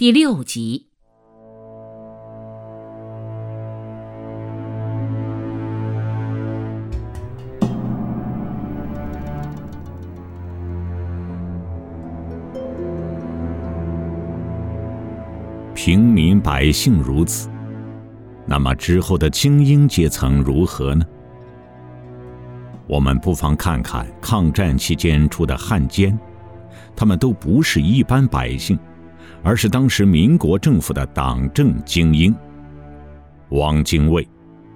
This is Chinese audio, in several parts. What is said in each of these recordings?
第六集。平民百姓如此，那么之后的精英阶层如何呢？我们不妨看看抗战期间出的汉奸，他们都不是一般百姓，而是当时民国政府的党政精英。汪精卫、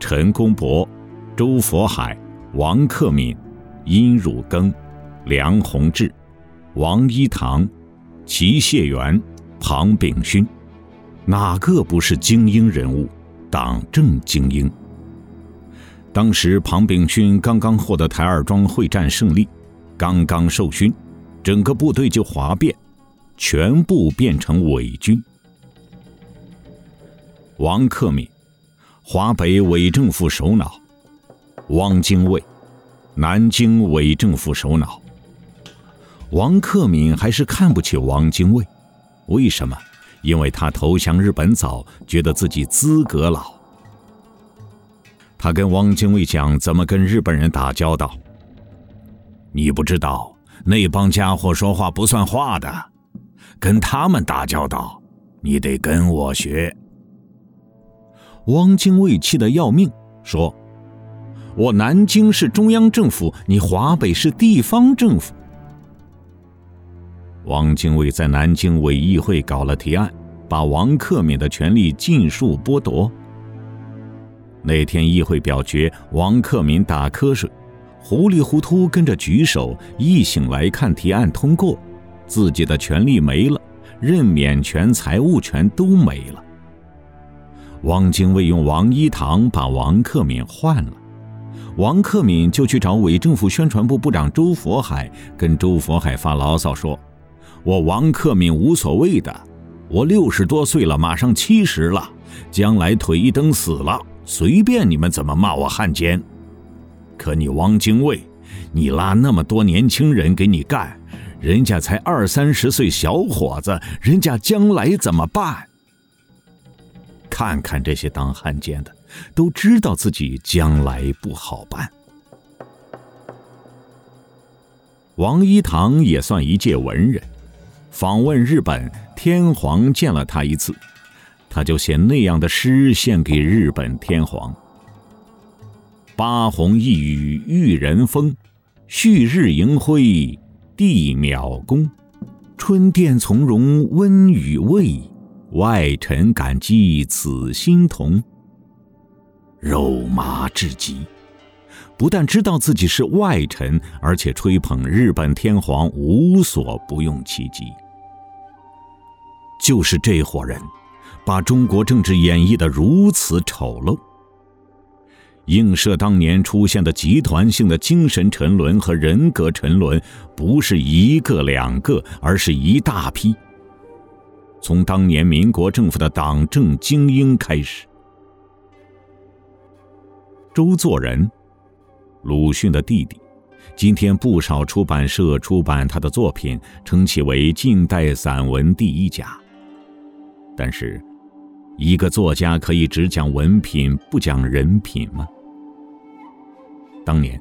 陈公博、周佛海、王克敏、殷汝耕、梁鸿志、王一堂、齐燮元、庞炳勋。哪个不是精英人物，党政精英？当时庞炳勋刚刚获得台儿庄会战胜利，刚刚受勋，整个部队就哗变，全部变成伪军。王克敏，华北伪政府首脑；汪精卫，南京伪政府首脑。王克敏还是看不起汪精卫，为什么？因为他投降日本早，觉得自己资格老。他跟汪精卫讲怎么跟日本人打交道。你不知道那帮家伙说话不算话的，跟他们打交道，你得跟我学。汪精卫气得要命，说：“我南京是中央政府，你华北是地方政府。”汪精卫在南京伪议会搞了提案，把王克敏的权力尽数剥夺。那天议会表决，王克敏打瞌睡，糊里糊涂跟着举手。一醒来看提案通过，自己的权力没了，任免权、财务权都没了。汪精卫用王一堂把王克敏换了，王克敏就去找伪政府宣传部部长周佛海，跟周佛海发牢骚说。我王克敏无所谓的，我六十多岁了，马上七十了，将来腿一蹬死了，随便你们怎么骂我汉奸。可你汪精卫，你拉那么多年轻人给你干，人家才二三十岁小伙子，人家将来怎么办？看看这些当汉奸的，都知道自己将来不好办。王一堂也算一介文人。访问日本，天皇见了他一次，他就写那样的诗献给日本天皇：“八鸿一雨育人风，旭日盈辉地渺公。春殿从容温与卫，外臣感激此心同。”肉麻至极，不但知道自己是外臣，而且吹捧日本天皇无所不用其极。就是这伙人，把中国政治演绎的如此丑陋，映射当年出现的集团性的精神沉沦和人格沉沦，不是一个两个，而是一大批。从当年民国政府的党政精英开始，周作人，鲁迅的弟弟，今天不少出版社出版他的作品，称其为近代散文第一家。但是，一个作家可以只讲文品不讲人品吗？当年，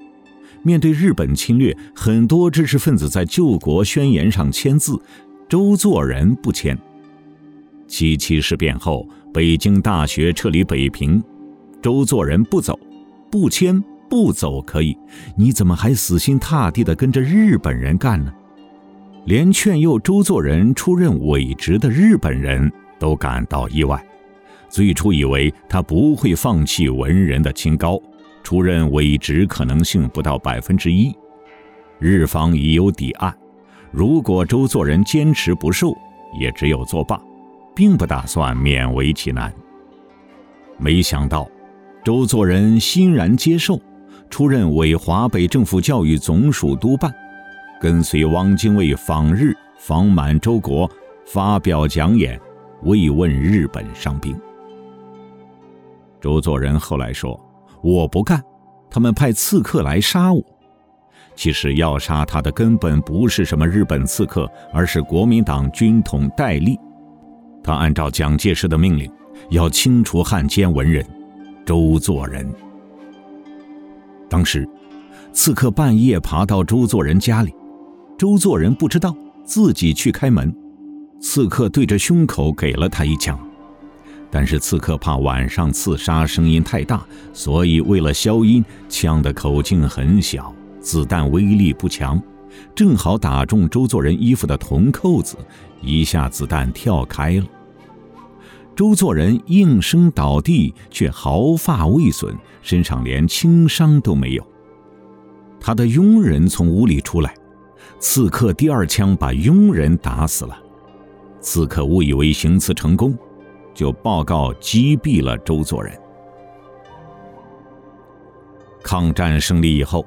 面对日本侵略，很多知识分子在救国宣言上签字，周作人不签。七七事变后，北京大学撤离北平，周作人不走，不签不走可以，你怎么还死心塌地的跟着日本人干呢？连劝诱周作人出任伪职的日本人。都感到意外，最初以为他不会放弃文人的清高，出任伪职可能性不到百分之一。日方已有底案，如果周作人坚持不受，也只有作罢，并不打算勉为其难。没想到，周作人欣然接受，出任伪华北政府教育总署督办，跟随汪精卫访日，访满洲国，发表讲演。慰问日本伤兵。周作人后来说：“我不干，他们派刺客来杀我。其实要杀他的根本不是什么日本刺客，而是国民党军统戴笠。他按照蒋介石的命令，要清除汉奸文人周作人。当时，刺客半夜爬到周作人家里，周作人不知道，自己去开门，刺客对着胸口给了他一枪。但是刺客怕晚上刺杀声音太大，所以为了消音，枪的口径很小，子弹威力不强，正好打中周作人衣服的铜扣子，一下子弹跳开了。周作人应声倒地，却毫发未损，身上连轻伤都没有。他的佣人从屋里出来，刺客第二枪把佣人打死了。刺客误以为行刺成功。就报告击毙了周作人。抗战胜利以后，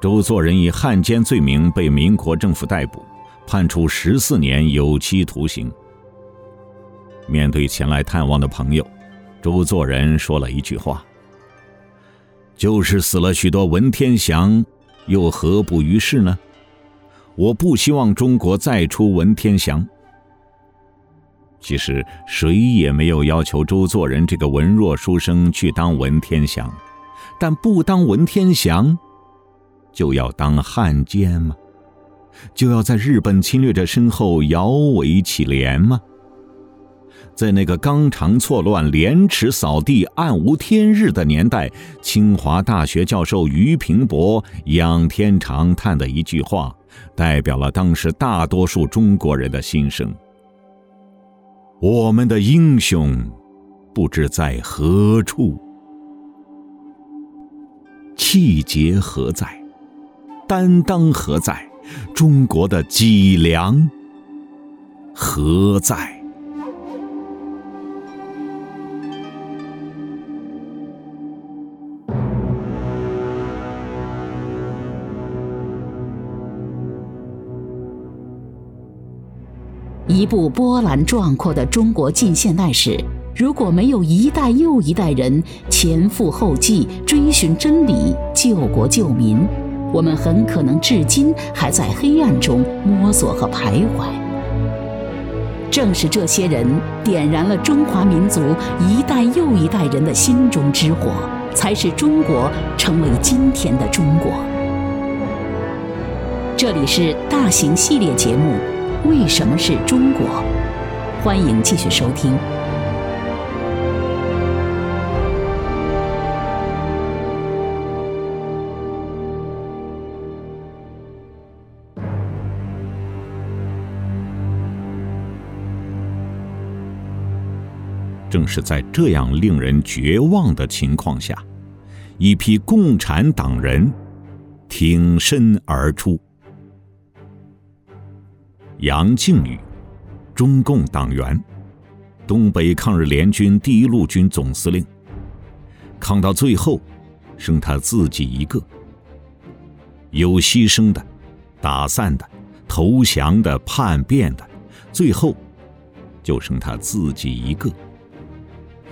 周作人以汉奸罪名被民国政府逮捕，判处十四年有期徒刑。面对前来探望的朋友，周作人说了一句话：“就是死了许多文天祥，又何不于事呢？我不希望中国再出文天祥。”其实谁也没有要求周作人这个文弱书生去当文天祥，但不当文天祥，就要当汉奸吗？就要在日本侵略者身后摇尾乞怜吗？在那个纲常错乱、廉耻扫地、暗无天日的年代，清华大学教授俞平伯仰天长叹的一句话，代表了当时大多数中国人的心声。我们的英雄，不知在何处；气节何在？担当何在？中国的脊梁何在？一部波澜壮阔的中国近现代史，如果没有一代又一代人前赴后继追寻真理、救国救民，我们很可能至今还在黑暗中摸索和徘徊。正是这些人点燃了中华民族一代又一代人的心中之火，才使中国成为今天的中国。这里是大型系列节目。为什么是中国？欢迎继续收听。正是在这样令人绝望的情况下，一批共产党人挺身而出。杨靖宇，中共党员，东北抗日联军第一路军总司令。抗到最后，剩他自己一个。有牺牲的，打散的，投降的，叛变的，最后，就剩他自己一个。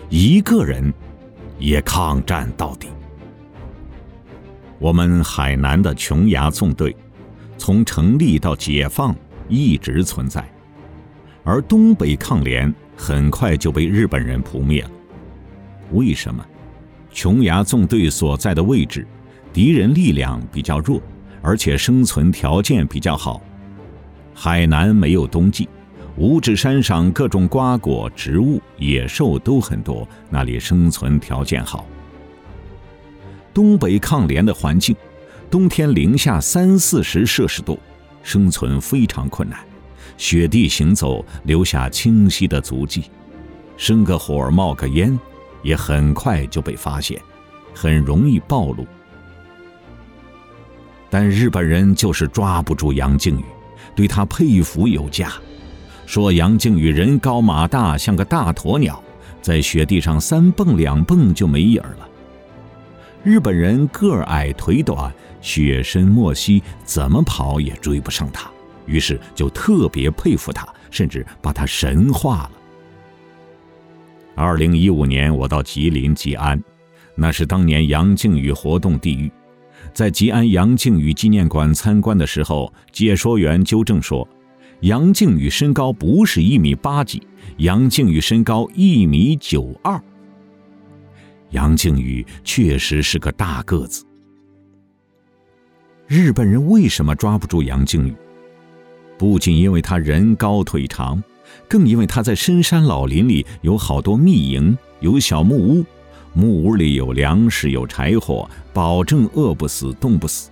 一个人，也抗战到底。我们海南的琼崖纵队，从成立到解放。一直存在，而东北抗联很快就被日本人扑灭了。为什么？琼崖纵队所在的位置，敌人力量比较弱，而且生存条件比较好。海南没有冬季，五指山上各种瓜果、植物、野兽都很多，那里生存条件好。东北抗联的环境，冬天零下三四十摄氏度。生存非常困难，雪地行走留下清晰的足迹，生个火冒个烟，也很快就被发现，很容易暴露。但日本人就是抓不住杨靖宇，对他佩服有加，说杨靖宇人高马大，像个大鸵鸟，在雪地上三蹦两蹦就没影了。日本人个矮腿短。雪深莫稀，怎么跑也追不上他，于是就特别佩服他，甚至把他神化了。二零一五年，我到吉林吉安，那是当年杨靖宇活动地域。在吉安杨靖宇纪念馆参观的时候，解说员纠正说，杨靖宇身高不是一米八几，杨靖宇身高一米九二。杨靖宇确实是个大个子。日本人为什么抓不住杨靖宇？不仅因为他人高腿长，更因为他在深山老林里有好多密营，有小木屋，木屋里有粮食，有柴火，保证饿不死，冻不死。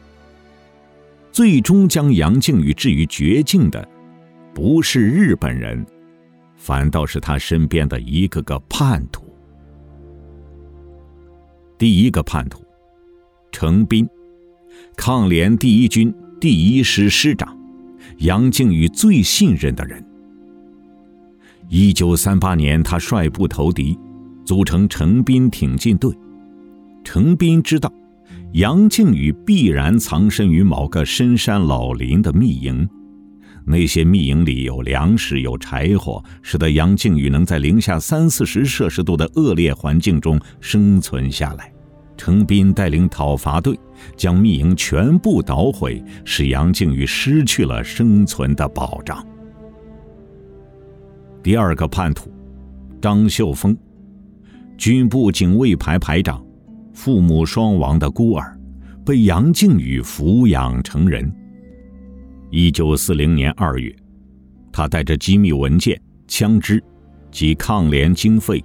最终将杨靖宇置于绝境的，不是日本人，反倒是他身边的一个个叛徒。第一个叛徒，程斌，抗联第一军第一师师长，杨靖宇最信任的人。一九三八年，他率部投敌，组成程斌挺进队。程斌知道。杨靖宇必然藏身于某个深山老林的密营，那些密营里有粮食、有柴火，使得杨靖宇能在零下三四十摄氏度的恶劣环境中生存下来。程斌带领讨伐队将密营全部捣毁，使杨靖宇失去了生存的保障。第二个叛徒，张秀峰，军部警卫排排长。父母双亡的孤儿，被杨靖宇抚养成人。一九四零年二月，他带着机密文件、枪支及抗联经费，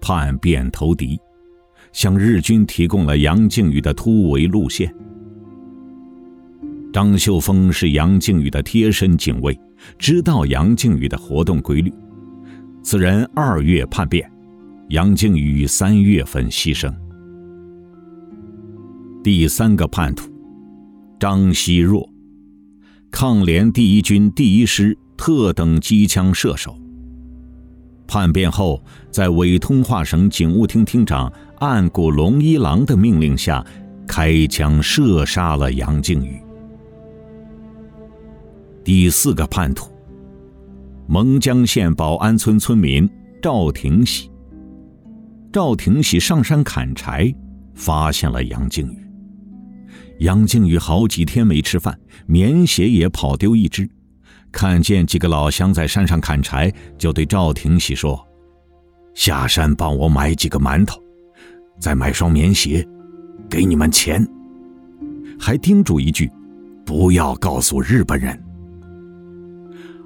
叛变投敌，向日军提供了杨靖宇的突围路线。张秀峰是杨靖宇的贴身警卫，知道杨靖宇的活动规律。此人二月叛变，杨靖宇三月份牺牲。第三个叛徒，张希若，抗联第一军第一师特等机枪射手。叛变后，在伪通化省警务厅厅长岸谷龙一郎的命令下，开枪射杀了杨靖宇。第四个叛徒，蒙江县保安村村民赵廷喜。赵廷喜上山砍柴，发现了杨靖宇。杨靖宇好几天没吃饭，棉鞋也跑丢一只。看见几个老乡在山上砍柴，就对赵廷喜说：“下山帮我买几个馒头，再买双棉鞋，给你们钱。”还叮嘱一句：“不要告诉日本人。”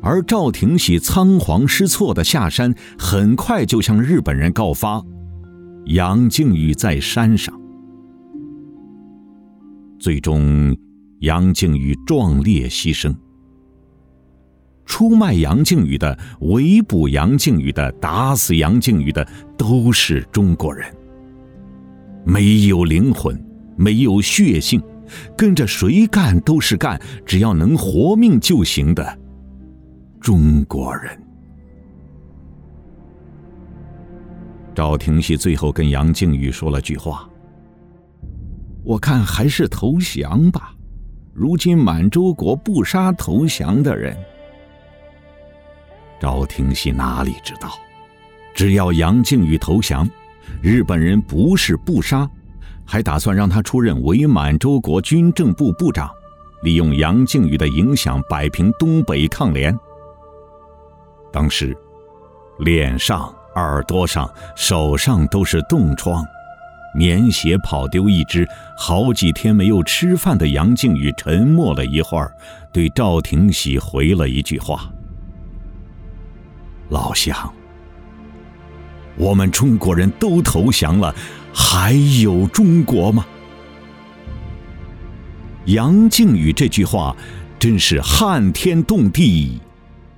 而赵廷喜仓皇失措的下山，很快就向日本人告发：杨靖宇在山上。最终，杨靖宇壮烈牺牲。出卖杨靖宇的、围捕杨靖宇的、打死杨靖宇的，都是中国人。没有灵魂，没有血性，跟着谁干都是干，只要能活命就行的中国人。赵廷喜最后跟杨靖宇说了句话。我看还是投降吧。如今满洲国不杀投降的人。赵廷喜哪里知道，只要杨靖宇投降，日本人不是不杀，还打算让他出任伪满洲国军政部部长，利用杨靖宇的影响摆平东北抗联。当时，脸上、耳朵上、手上都是冻疮。棉鞋跑丢一只，好几天没有吃饭的杨靖宇沉默了一会儿，对赵廷喜回了一句话：“老乡，我们中国人都投降了，还有中国吗？”杨靖宇这句话真是撼天动地，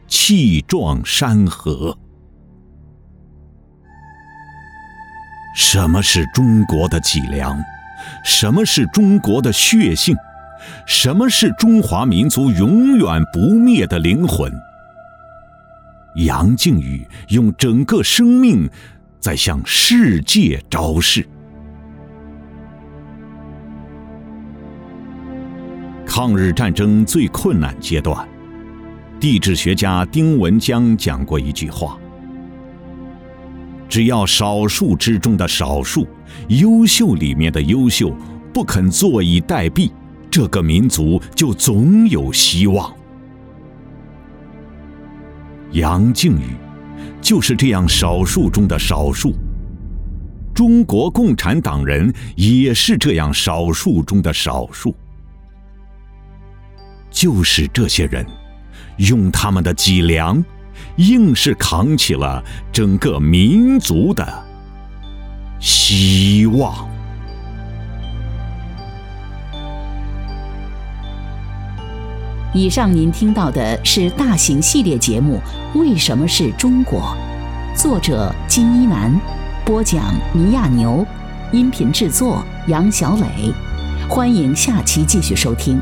气壮山河。什么是中国的脊梁？什么是中国的血性？什么是中华民族永远不灭的灵魂？杨靖宇用整个生命在向世界昭示。抗日战争最困难阶段，地质学家丁文江讲过一句话。只要少数之中的少数，优秀里面的优秀，不肯坐以待毙，这个民族就总有希望。杨靖宇就是这样少数中的少数。中国共产党人也是这样少数中的少数。就是这些人，用他们的脊梁，硬是扛起了整个民族的希望。以上您听到的是大型系列节目《为什么是中国》，作者金一南，播讲倪亚牛，音频制作杨小磊。欢迎下期继续收听。